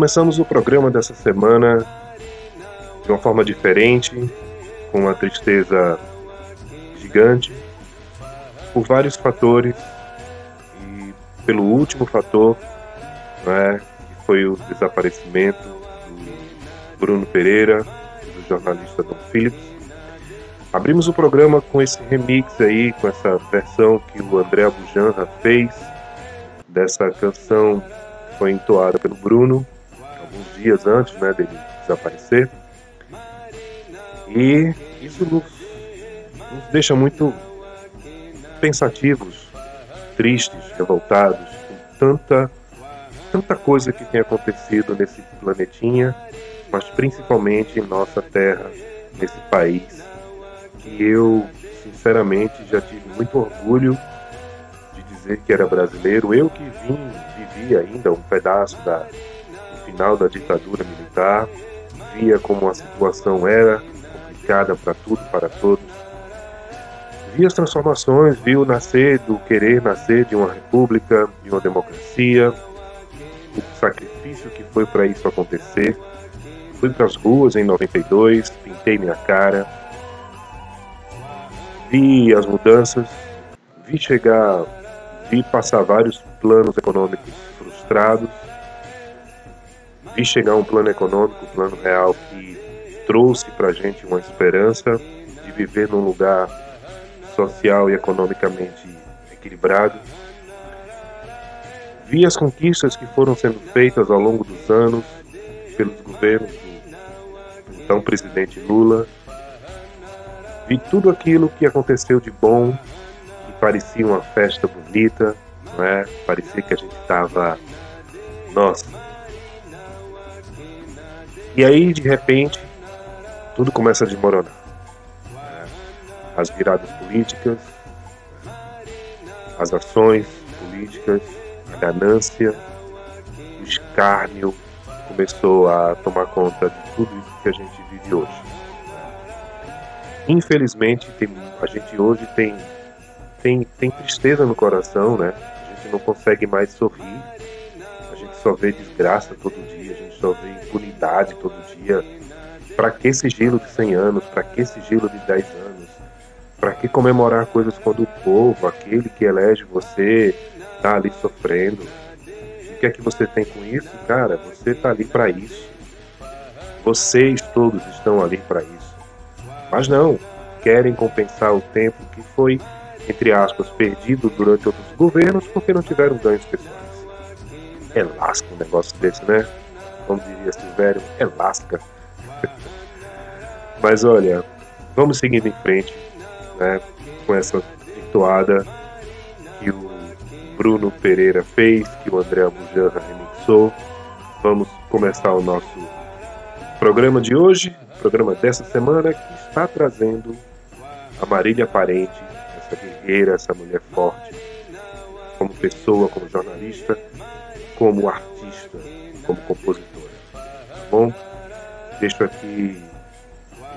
Começamos o programa dessa semana de uma forma diferente, com uma tristeza gigante, por vários fatores e pelo último fator, né, que foi o desaparecimento do Bruno Pereira, do jornalista Dom Phillips. Abrimos o programa com esse remix aí, com essa versão que o André Abujanra fez dessa canção que foi entoada pelo Bruno alguns dias antes né, dele desaparecer. E isso nos, nos deixa muito pensativos, tristes, revoltados, com tanta, tanta coisa que tem acontecido nesse planetinha, mas principalmente em nossa terra, nesse país, que eu, sinceramente, já tive muito orgulho de dizer que era brasileiro. Eu que vim, vivi ainda um pedaço da, final da ditadura militar, via como a situação era complicada para tudo, para todos vi as transformações, viu nascer do querer nascer de uma república, de uma democracia, o sacrifício que foi para isso acontecer. Fui para as ruas em 92, pintei minha cara, vi as mudanças, vi chegar, vi passar vários planos econômicos frustrados, vi chegar um plano econômico, um plano real que trouxe para a gente uma esperança de viver num lugar social e economicamente equilibrado. Vi as conquistas que foram sendo feitas ao longo dos anos pelos governos do então presidente Lula. Vi tudo aquilo que aconteceu de bom, que parecia uma festa bonita, não é? Parecia que a gente estava, nossa. E aí, de repente, tudo começa a desmoronar as viradas políticas, as ações políticas, a ganância, o escárnio começou a tomar conta de tudo isso que a gente vive hoje. Infelizmente, tem, a gente hoje tem, tem, tem tristeza no coração, né? A gente não consegue mais sorrir, a gente só vê desgraça todo dia, vê impunidade todo dia. Para que sigilo de 100 anos? Para que sigilo de 10 anos? Para que comemorar coisas quando o povo, aquele que elege você, está ali sofrendo? O que é que você tem com isso? Cara, você está ali para isso. Vocês todos estão ali para isso. Mas não, querem compensar o tempo que foi, entre aspas, perdido durante outros governos porque não tiveram ganhos pessoais. É lasca um negócio desse, né? Como diria Silvério, é lasca. Mas olha, vamos seguindo em frente né, com essa entoada que o Bruno Pereira fez, que o André Bujanra remixou. Vamos começar o nosso programa de hoje, programa dessa semana, que está trazendo a Marília Parente, essa guerreira, essa mulher forte, como pessoa, como jornalista, como artista, como compositora. Tá bom? Deixo aqui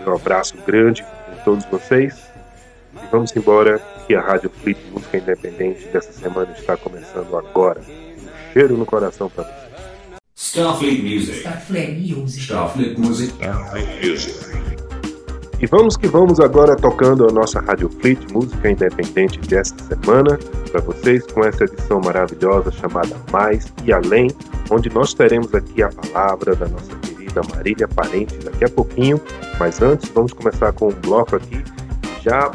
um abraço grande em todos vocês e vamos embora, que a Rádio Flip Música Independente dessa semana está começando agora. Um cheiro no coração para você. Starfleet Music. Starfleet Music. Starfleet Music. Starfleet Music. E vamos que vamos agora tocando a nossa Rádio Fleet Música Independente desta semana para vocês com essa edição maravilhosa chamada Mais e Além, onde nós teremos aqui a palavra da nossa querida Marília Parente daqui a pouquinho. Mas antes, vamos começar com um bloco aqui já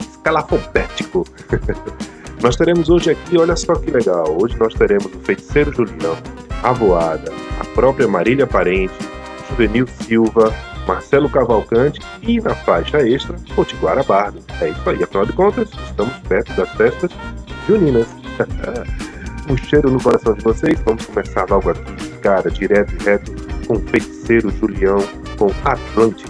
escalafobético. nós teremos hoje aqui, olha só que legal, hoje nós teremos o Feiticeiro Julião, a Voada, a própria Marília Parente, Juvenil Silva, Marcelo Cavalcante e na faixa extra, Potiguara Bardo. É isso aí, afinal de contas, estamos perto das festas juninas. um cheiro no coração de vocês. Vamos começar logo aqui, cara, direto e reto, com o feiticeiro Julião, com Atlântida.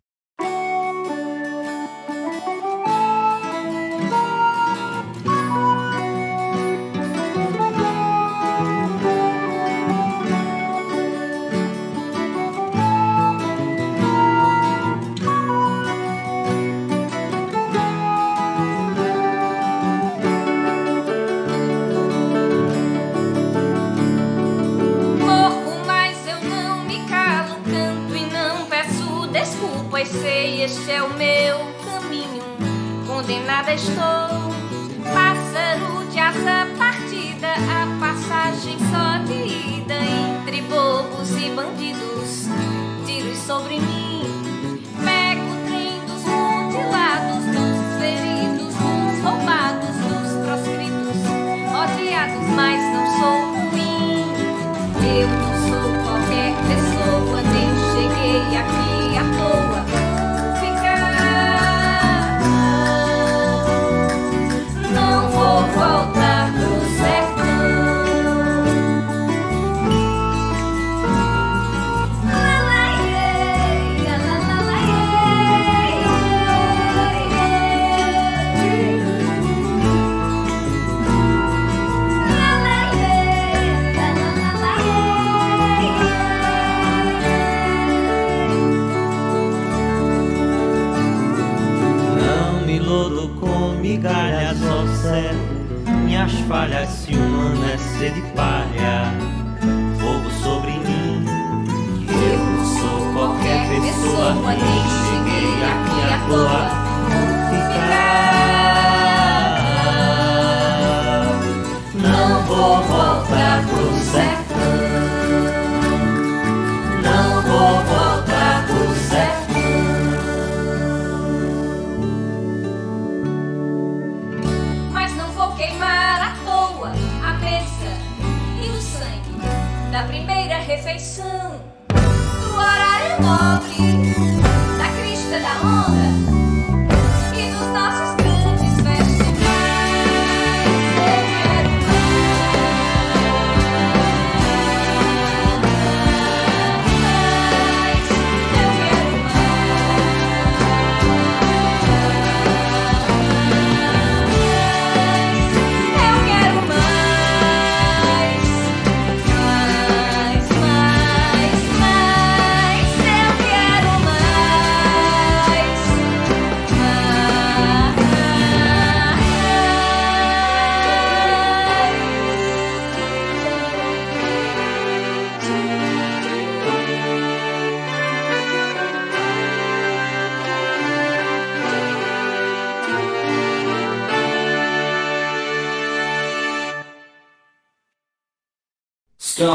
Estou.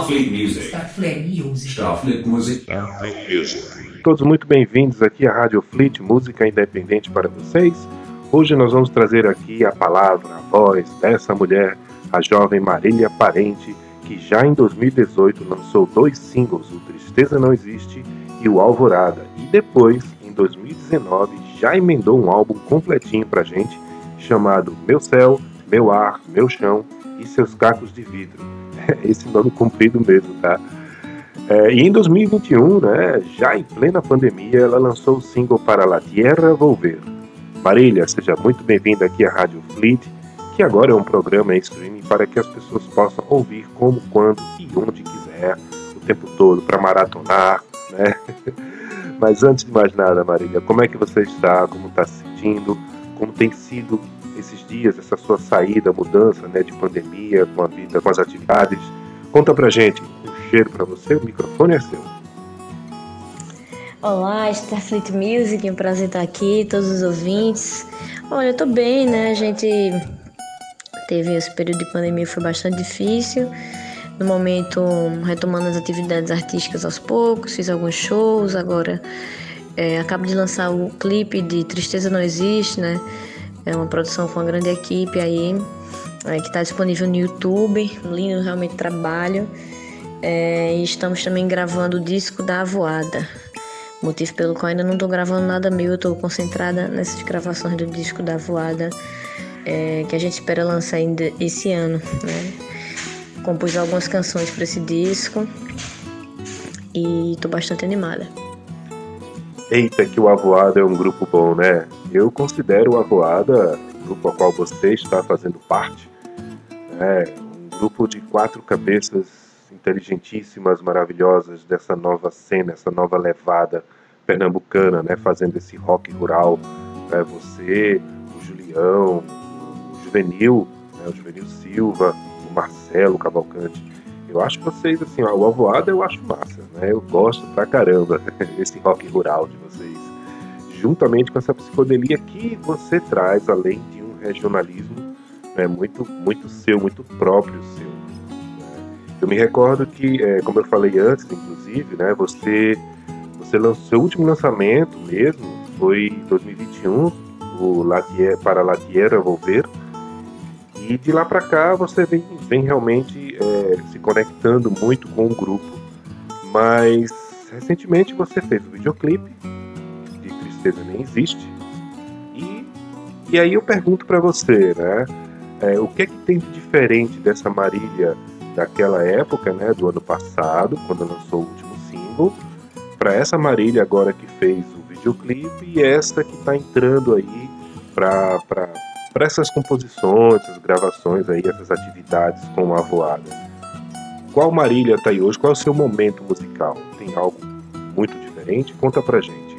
Starfleet Music. Starfleet Music. Starfleet Music. Starfleet Music. Todos muito bem-vindos aqui à Rádio Fleet, música independente para vocês. Hoje nós vamos trazer aqui a palavra, a voz dessa mulher, a jovem Marília Parente, que já em 2018 lançou dois singles, o Tristeza Não Existe e o Alvorada. E depois, em 2019, já emendou um álbum completinho pra gente, chamado Meu Céu, Meu Ar, Meu Chão e Seus Cacos de Vidro. Esse nome comprido mesmo, tá? É, e em 2021, né, já em plena pandemia, ela lançou o single para La Tierra Volver. Marília, seja muito bem-vinda aqui à Rádio Fleet, que agora é um programa em streaming para que as pessoas possam ouvir como, quando e onde quiser, o tempo todo, para maratonar, né? Mas antes de mais nada, Marília, como é que você está? Como está se sentindo? Como tem sido esses dias, essa sua saída, mudança, né, de pandemia, com a vida, com as atividades? Conta pra gente. Um cheiro para você, o microfone é seu. Olá, Starfleet Music, é um prazer estar aqui, todos os ouvintes. Olha, eu tô bem, né? A gente teve esse período de pandemia, foi bastante difícil. No momento, retomando as atividades artísticas aos poucos, fiz alguns shows, agora é, acabo de lançar o clipe de Tristeza Não Existe, né? É uma produção com uma grande equipe aí, é, que está disponível no YouTube, lindo realmente trabalho. É, e estamos também gravando o disco da Avoada, motivo pelo qual ainda não estou gravando nada meu, eu estou concentrada nessas gravações do disco da Voada, é, que a gente espera lançar ainda esse ano. Né? Compus algumas canções para esse disco e estou bastante animada. Eita, que o Avoada é um grupo bom, né? Eu considero o Avoada, grupo ao qual você está fazendo parte, né? um grupo de quatro cabeças inteligentíssimas, maravilhosas dessa nova cena, essa nova levada pernambucana, né? Fazendo esse rock rural. Né? Você, o Julião, o Juvenil, né? o Juvenil Silva, o Marcelo Cavalcante. Eu acho vocês, assim, o Avoada eu acho massa, né? Eu gosto pra caramba esse rock rural de vocês. Juntamente com essa psicodelia que você traz, além de um regionalismo né, muito, muito seu, muito próprio seu. Eu me recordo que, é, como eu falei antes, inclusive, né, você, você lançou seu último lançamento mesmo foi em 2021, o Latier, para La Tierra Volver, e de lá para cá você vem, vem realmente é, se conectando muito com o grupo. Mas recentemente você fez o um videoclipe de Tristeza Nem Existe, e, e aí eu pergunto para você, né, é, o que é que tem de diferente dessa Marília daquela época, né, do ano passado, quando lançou o último single, para essa Marília agora que fez o videoclipe e essa que está entrando aí para essas composições, essas gravações aí, essas atividades com a voada. Qual Marília está aí hoje? Qual é o seu momento musical? Tem algo muito diferente? Conta pra gente.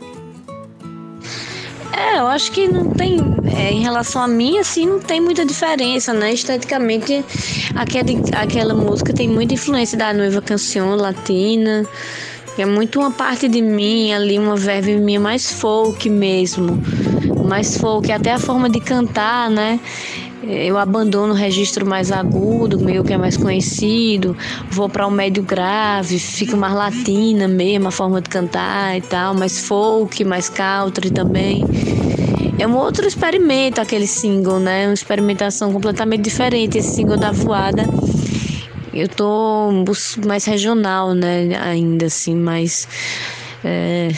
É, eu acho que não tem, é, em relação a mim, assim, não tem muita diferença, né? Esteticamente, aquele, aquela música tem muita influência da Nova Canção Latina, é muito uma parte de mim ali, uma verve minha mais folk mesmo, mais folk, até a forma de cantar, né? eu abandono o registro mais agudo, meu que é mais conhecido, vou para o um médio grave, fico mais latina mesmo, a forma de cantar e tal, mais folk, mais country também. É um outro experimento aquele single, né? Uma experimentação completamente diferente, esse single da voada. Eu tô mais regional, né? Ainda assim, mais é,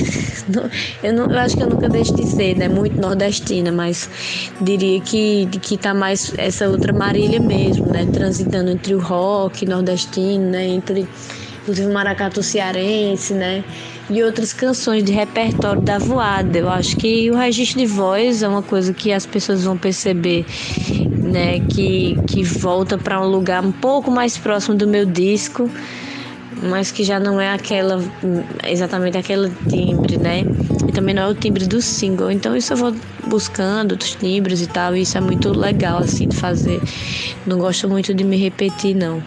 eu, não, eu acho que eu nunca deixo de ser, né? Muito nordestina, mas diria que, que tá mais essa outra Marília mesmo, né? Transitando entre o rock nordestino, né? Entre inclusive maracatu cearense, né? E outras canções de repertório da voada. Eu acho que o registro de voz é uma coisa que as pessoas vão perceber, né? Que, que volta para um lugar um pouco mais próximo do meu disco mas que já não é aquela exatamente aquele timbre, né? E também não é o timbre do single. Então isso eu vou buscando outros timbres e tal, e isso é muito legal assim de fazer. Não gosto muito de me repetir não.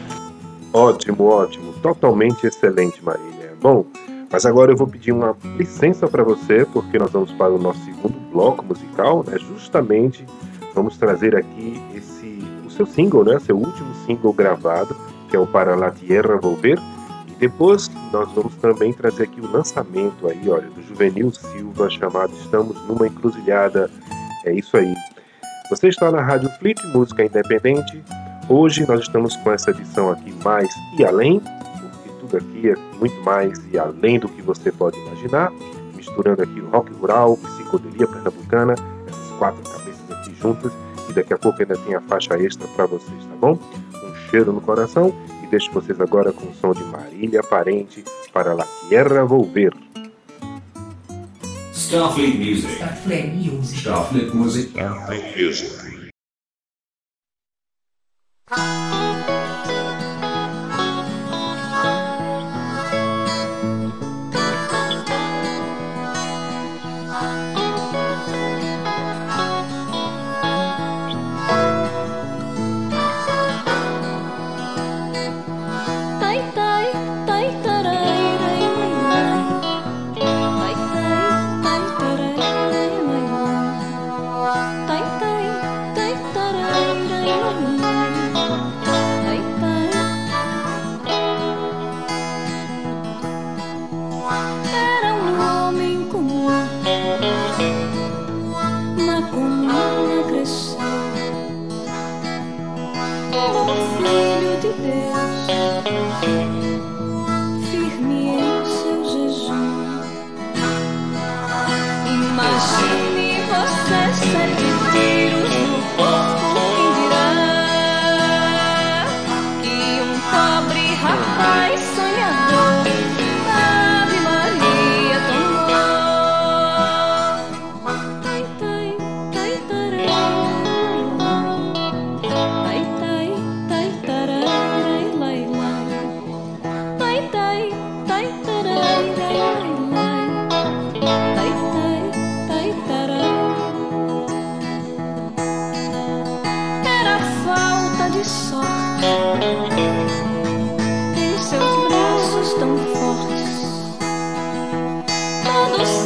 Ótimo, ótimo, totalmente excelente, Marília. Bom, mas agora eu vou pedir uma licença para você, porque nós vamos para o nosso segundo bloco musical, né? Justamente vamos trazer aqui esse o seu single, né? Seu último single gravado que é o Para la Tierra Volver. Depois nós vamos também trazer aqui o lançamento aí, olha, do Juvenil Silva chamado Estamos numa Encruzilhada. É isso aí. Você está na Rádio Flip Música Independente. Hoje nós estamos com essa edição aqui mais e além, porque tudo aqui é muito mais e além do que você pode imaginar, misturando aqui o rock rural, psicodelia pernambucana, essas quatro cabeças aqui juntas e daqui a pouco ainda tem a faixa extra para vocês, tá bom? Um cheiro no coração deixo vocês agora com o som de Marília Parente para La Tierra Volver. Starfleet Music. Starfleet Music. Starfleet Music. Music. Tai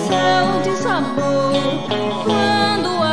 Todo o céu desabou quando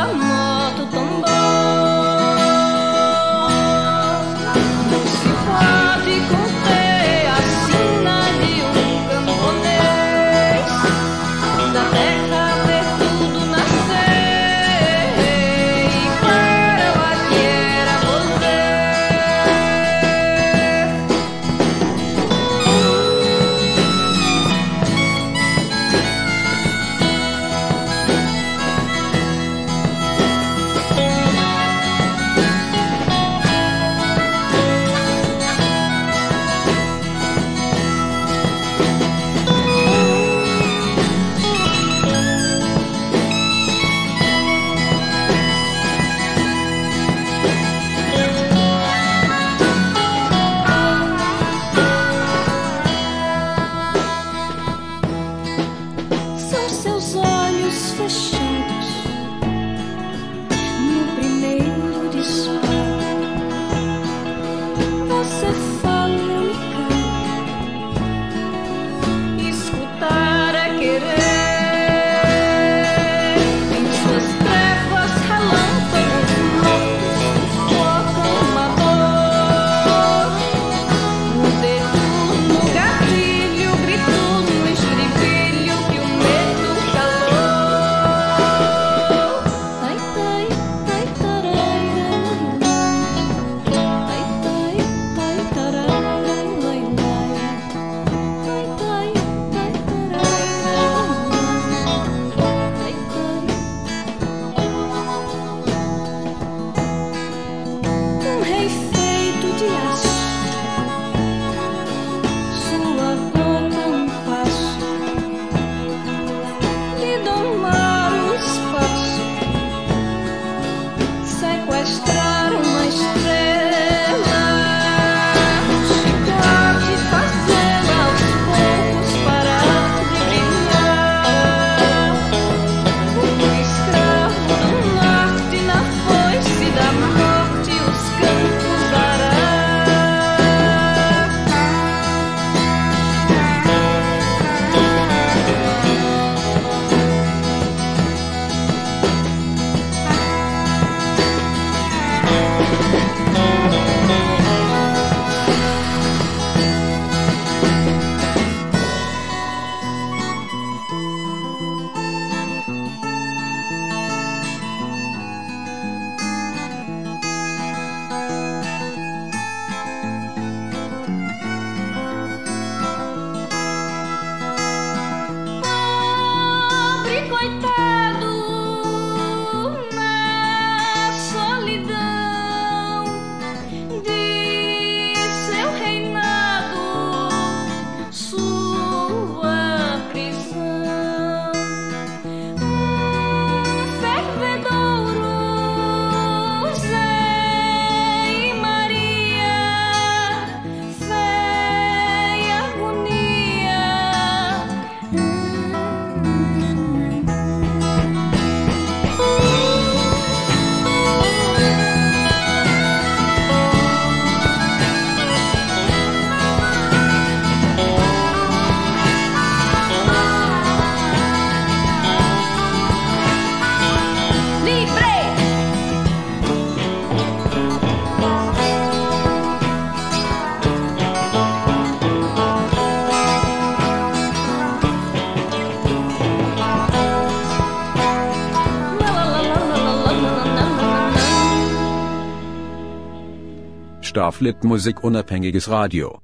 Starflip Musik unabhängiges Radio.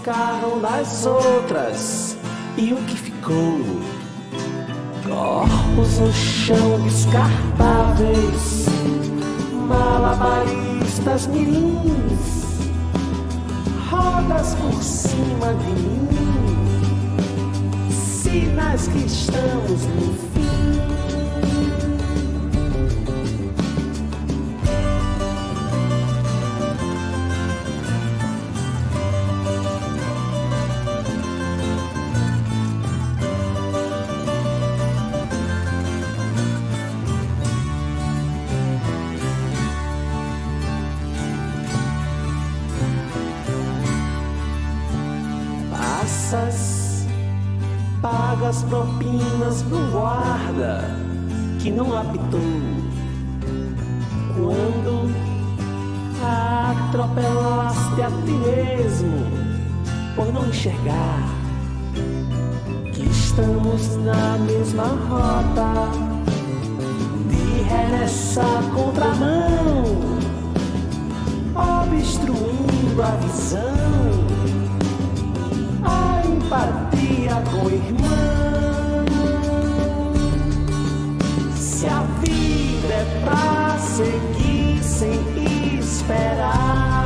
Escarram das outras e o que ficou? Corpos no chão descartáveis, malabaristas mirins, rodas por cima de mim sinais que estamos no fim. Pagas propinas pro guarda que não apitou quando atropelaste a ti mesmo por não enxergar que estamos na mesma rota de regressa contramão obstruindo a visão a empatia com o irmão. Se a vida é pra seguir sem esperar,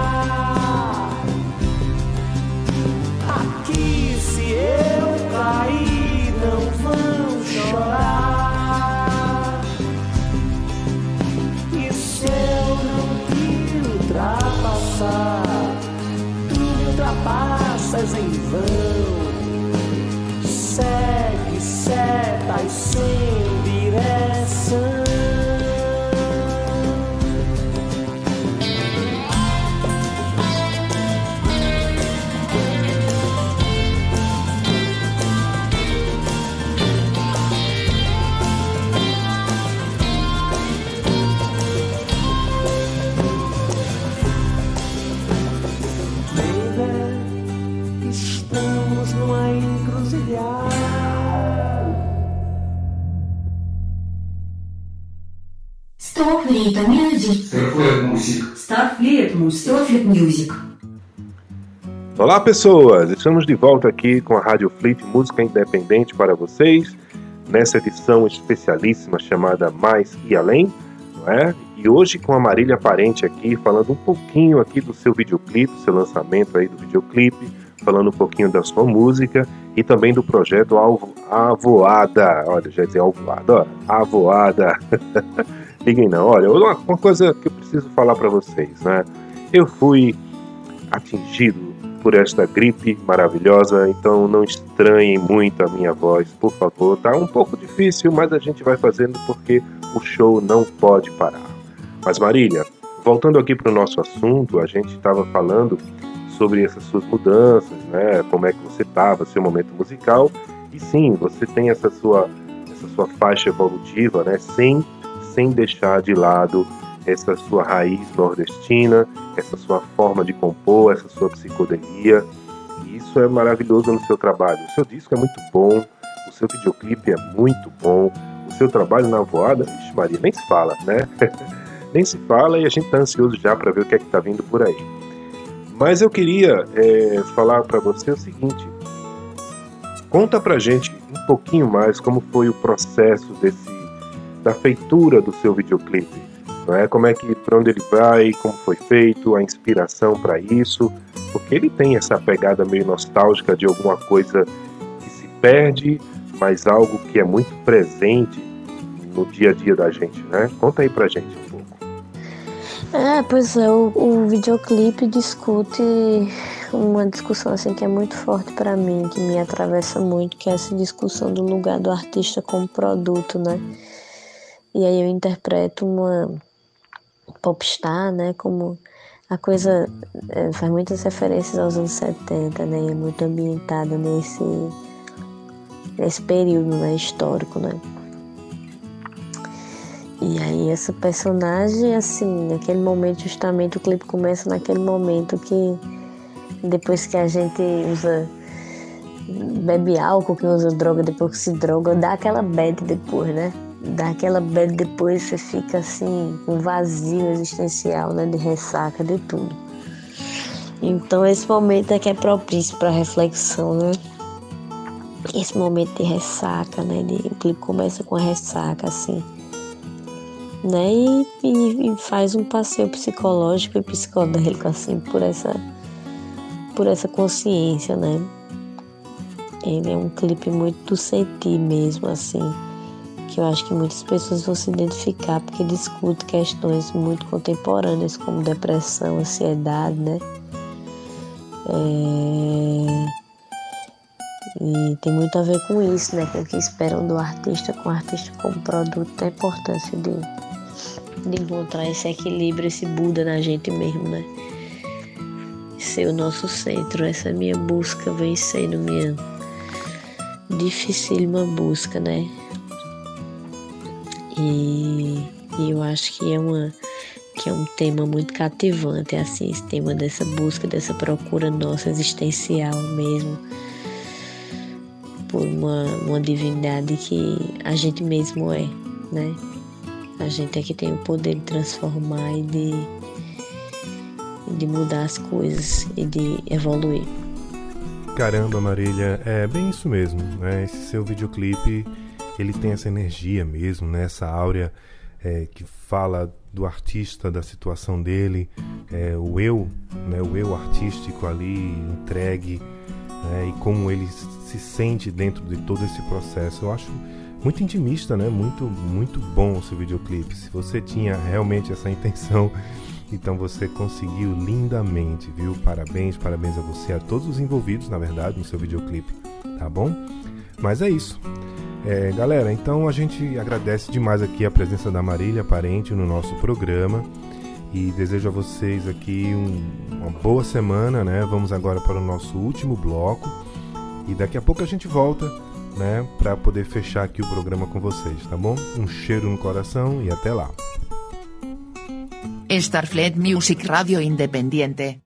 ultrapassas em vão. Segue Olá pessoas, estamos de volta aqui com a Rádio Fleet Música Independente para vocês, nessa edição especialíssima chamada Mais e Além, não é? E hoje com a Marília Parente aqui, falando um pouquinho aqui do seu videoclipe, seu lançamento aí do videoclipe, falando um pouquinho da sua música e também do projeto Alvo, Avoada, olha, já dizer Alvoada, ó, Avoada, liguem não, olha, uma coisa que eu preciso falar para vocês, né? Eu fui atingido por esta gripe maravilhosa, então não estranhem muito a minha voz, por favor. Tá um pouco difícil, mas a gente vai fazendo porque o show não pode parar. Mas Marília, voltando aqui para o nosso assunto, a gente estava falando sobre essas suas mudanças, né? Como é que você estava, seu momento musical. E sim, você tem essa sua essa sua faixa evolutiva, né? Sem sem deixar de lado essa sua raiz nordestina, essa sua forma de compor, essa sua psicodelia. E isso é maravilhoso no seu trabalho. O seu disco é muito bom, o seu videoclipe é muito bom, o seu trabalho na voada, Vixe Maria, nem se fala, né? nem se fala e a gente tá ansioso já para ver o que é que tá vindo por aí. Mas eu queria é, falar para você o seguinte: conta pra gente um pouquinho mais como foi o processo desse da feitura do seu videoclipe não é? Como é que para onde ele vai, como foi feito, a inspiração para isso, porque ele tem essa pegada meio nostálgica de alguma coisa que se perde, mas algo que é muito presente no dia a dia da gente, né? Conta aí pra gente um pouco. É, pois é, o, o videoclipe discute uma discussão assim que é muito forte para mim, que me atravessa muito, que é essa discussão do lugar do artista como produto, né? E aí eu interpreto uma popstar, né? Como a coisa é, faz muitas referências aos anos 70, né? É muito ambientada nesse, nesse período né? histórico, né? E aí essa personagem, assim, naquele momento, justamente o clipe começa naquele momento que depois que a gente usa bebe álcool, que usa droga depois que se droga, dá aquela bad depois, né? Dá aquela bad depois você fica assim, com um vazio existencial, né? De ressaca, de tudo. Então esse momento é que é propício para reflexão, né? Esse momento de ressaca, né? De, o clipe começa com a ressaca, assim né? E, e, e, faz um passeio psicológico e psicodélico assim por essa por essa consciência, né? Ele é um clipe muito do sentir mesmo assim, que eu acho que muitas pessoas vão se identificar porque discute questões muito contemporâneas como depressão, ansiedade, né? É... E tem muito a ver com isso, né? Com o que esperam do artista, com o artista como produto, a importância de de encontrar esse equilíbrio, esse Buda na gente mesmo, né? Ser o nosso centro, essa minha busca vem sendo minha dificílima busca, né? E, e eu acho que é uma que é um tema muito cativante, assim, esse tema dessa busca, dessa procura nossa existencial mesmo por uma, uma divindade que a gente mesmo é, né? A gente é que tem o poder de transformar e de, de mudar as coisas e de evoluir. Caramba, Marília, é bem isso mesmo, né? Esse seu videoclipe, ele tem essa energia mesmo, né? Essa áurea é, que fala do artista, da situação dele, é, o eu, né? O eu artístico ali entregue, né? e como ele se sente dentro de todo esse processo. Eu acho muito intimista, né? Muito, muito bom seu videoclipe. Se você tinha realmente essa intenção, então você conseguiu lindamente, viu? Parabéns, parabéns a você, a todos os envolvidos, na verdade, no seu videoclipe, tá bom? Mas é isso. É, galera, então a gente agradece demais aqui a presença da Marília Parente no nosso programa e desejo a vocês aqui um, uma boa semana, né? Vamos agora para o nosso último bloco e daqui a pouco a gente volta né, para poder fechar aqui o programa com vocês, tá bom? Um cheiro no coração e até lá. Starfleet Music Radio Independiente.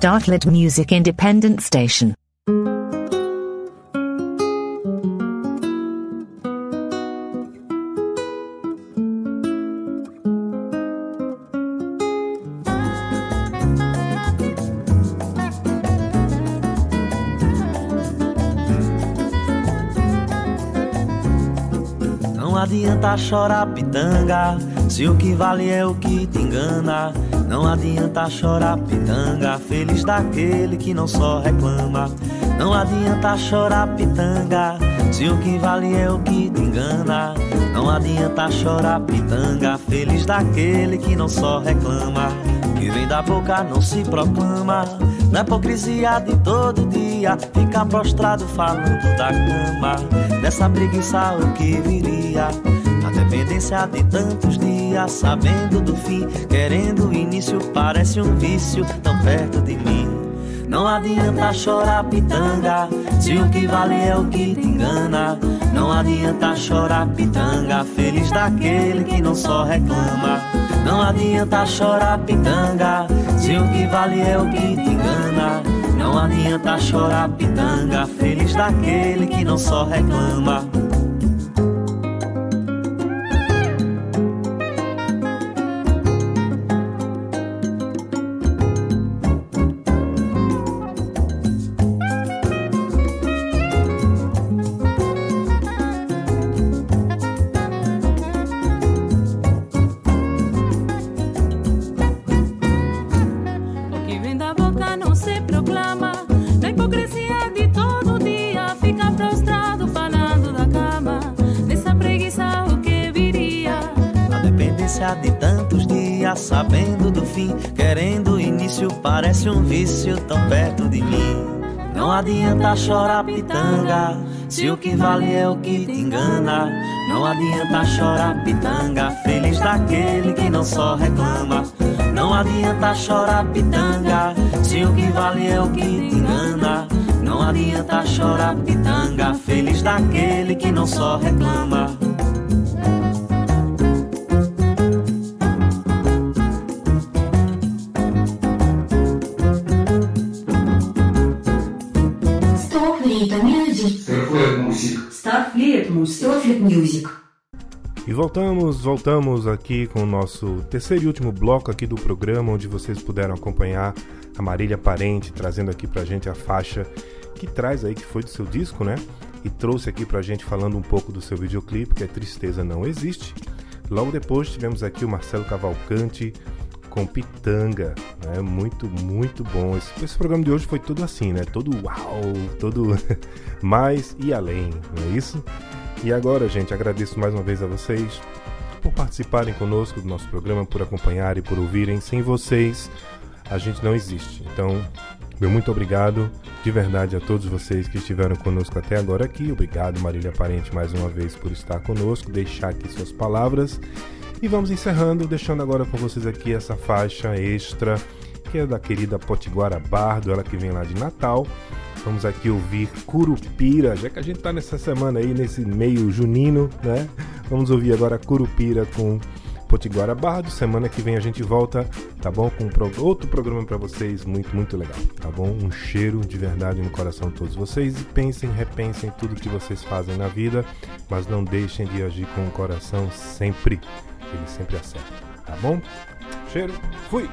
Startlet Music Independent Station. Não adianta chorar pitanga, se o que vale é o que te engana. Não adianta chorar pitanga, feliz daquele que não só reclama. Não adianta chorar pitanga, se o que vale é o que te engana. Não adianta chorar pitanga, feliz daquele que não só reclama. Que vem da boca não se proclama. Na hipocrisia de todo dia, fica prostrado falando da cama. Dessa preguiça o que viria. Dependência de tantos dias, sabendo do fim, querendo o início, parece um vício tão perto de mim. Não adianta chorar pitanga, se o que vale é o que te engana. Não adianta chorar pitanga, feliz daquele que não só reclama. Não adianta chorar pitanga, se o que vale é o que te engana. Não adianta chorar pitanga, feliz daquele que não só reclama. Tão perto de mim. Não adianta chorar pitanga, se o que vale é o que te engana. Não adianta chorar pitanga, feliz daquele que não só reclama. Não adianta chorar pitanga, se o que vale é o que te engana. Não adianta chorar pitanga, feliz daquele que não só reclama. Music. E voltamos, voltamos aqui com o nosso terceiro e último bloco aqui do programa, onde vocês puderam acompanhar a Marília Parente trazendo aqui pra gente a faixa que traz aí, que foi do seu disco, né? E trouxe aqui pra gente falando um pouco do seu videoclipe, que é Tristeza Não Existe. Logo depois tivemos aqui o Marcelo Cavalcante com Pitanga, né? Muito, muito bom. Esse, esse programa de hoje foi todo assim, né? Todo uau, todo mais e além, não é isso? E agora, gente, agradeço mais uma vez a vocês por participarem conosco do nosso programa, por acompanharem, por ouvirem. Sem vocês, a gente não existe. Então, meu muito obrigado de verdade a todos vocês que estiveram conosco até agora aqui. Obrigado, Marília Parente, mais uma vez por estar conosco, deixar aqui suas palavras. E vamos encerrando, deixando agora com vocês aqui essa faixa extra, que é da querida Potiguara Bardo, ela que vem lá de Natal. Vamos aqui ouvir Curupira, já que a gente tá nessa semana aí, nesse meio junino, né? Vamos ouvir agora Curupira com Potiguara Bardo. Semana que vem a gente volta, tá bom? Com outro programa para vocês, muito, muito legal, tá bom? Um cheiro de verdade no coração de todos vocês e pensem, repensem tudo que vocês fazem na vida, mas não deixem de agir com o coração sempre, ele sempre acerta, tá bom? Cheiro, fui!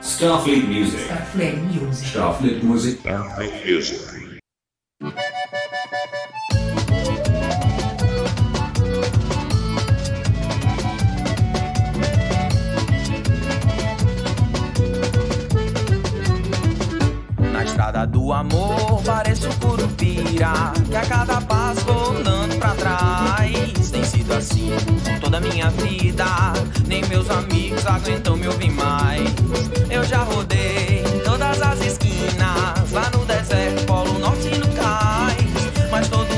Starfleet Music. Starfleet Music. Starfleet Music. Starfleet Music. Na estrada do amor pareço curupira Que a cada passo vou andando pra trás Tem sido assim toda a minha vida meus amigos aguentam me ouvir mais. Eu já rodei todas as esquinas Lá no deserto, polo norte e no cais Mas todo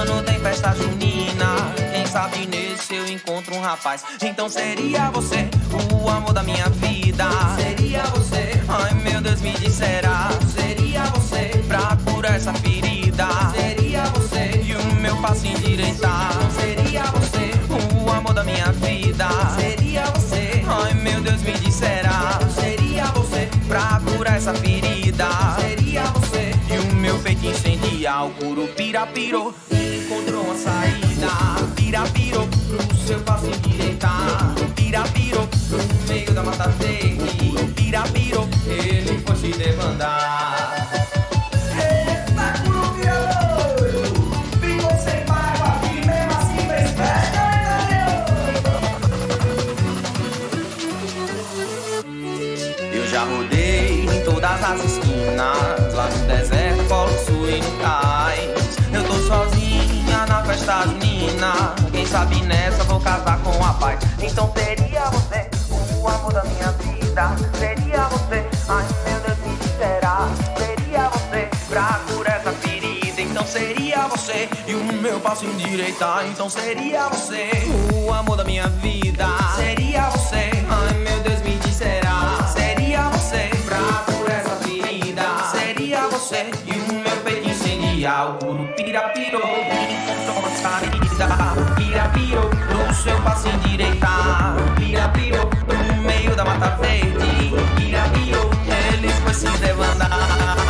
ano tem festa junina. Quem sabe nesse eu encontro um rapaz. Então seria você o amor da minha vida. Seria você. Ai meu Deus me disserá Seria você. Pra curar essa ferida. Seria você. E o meu passo endireitar Seria você O amor da minha vida Ai meu Deus me disserá Seria você curar essa ferida. Seria você e o meu peito incendiar. O curupira pirou e encontrou uma saída. O meu passo endireitar. Então seria você o amor da minha vida, seria você, ai meu Deus, me disserá. Seria você pra curar essa ferida, seria você e o meu peito incendiar. O curupira pirou, encontrou uma saída. Pira pirou, no seu passo endireitar. Pira pirou, no meio da mata verde. Pira pirou, eles foi se debandar.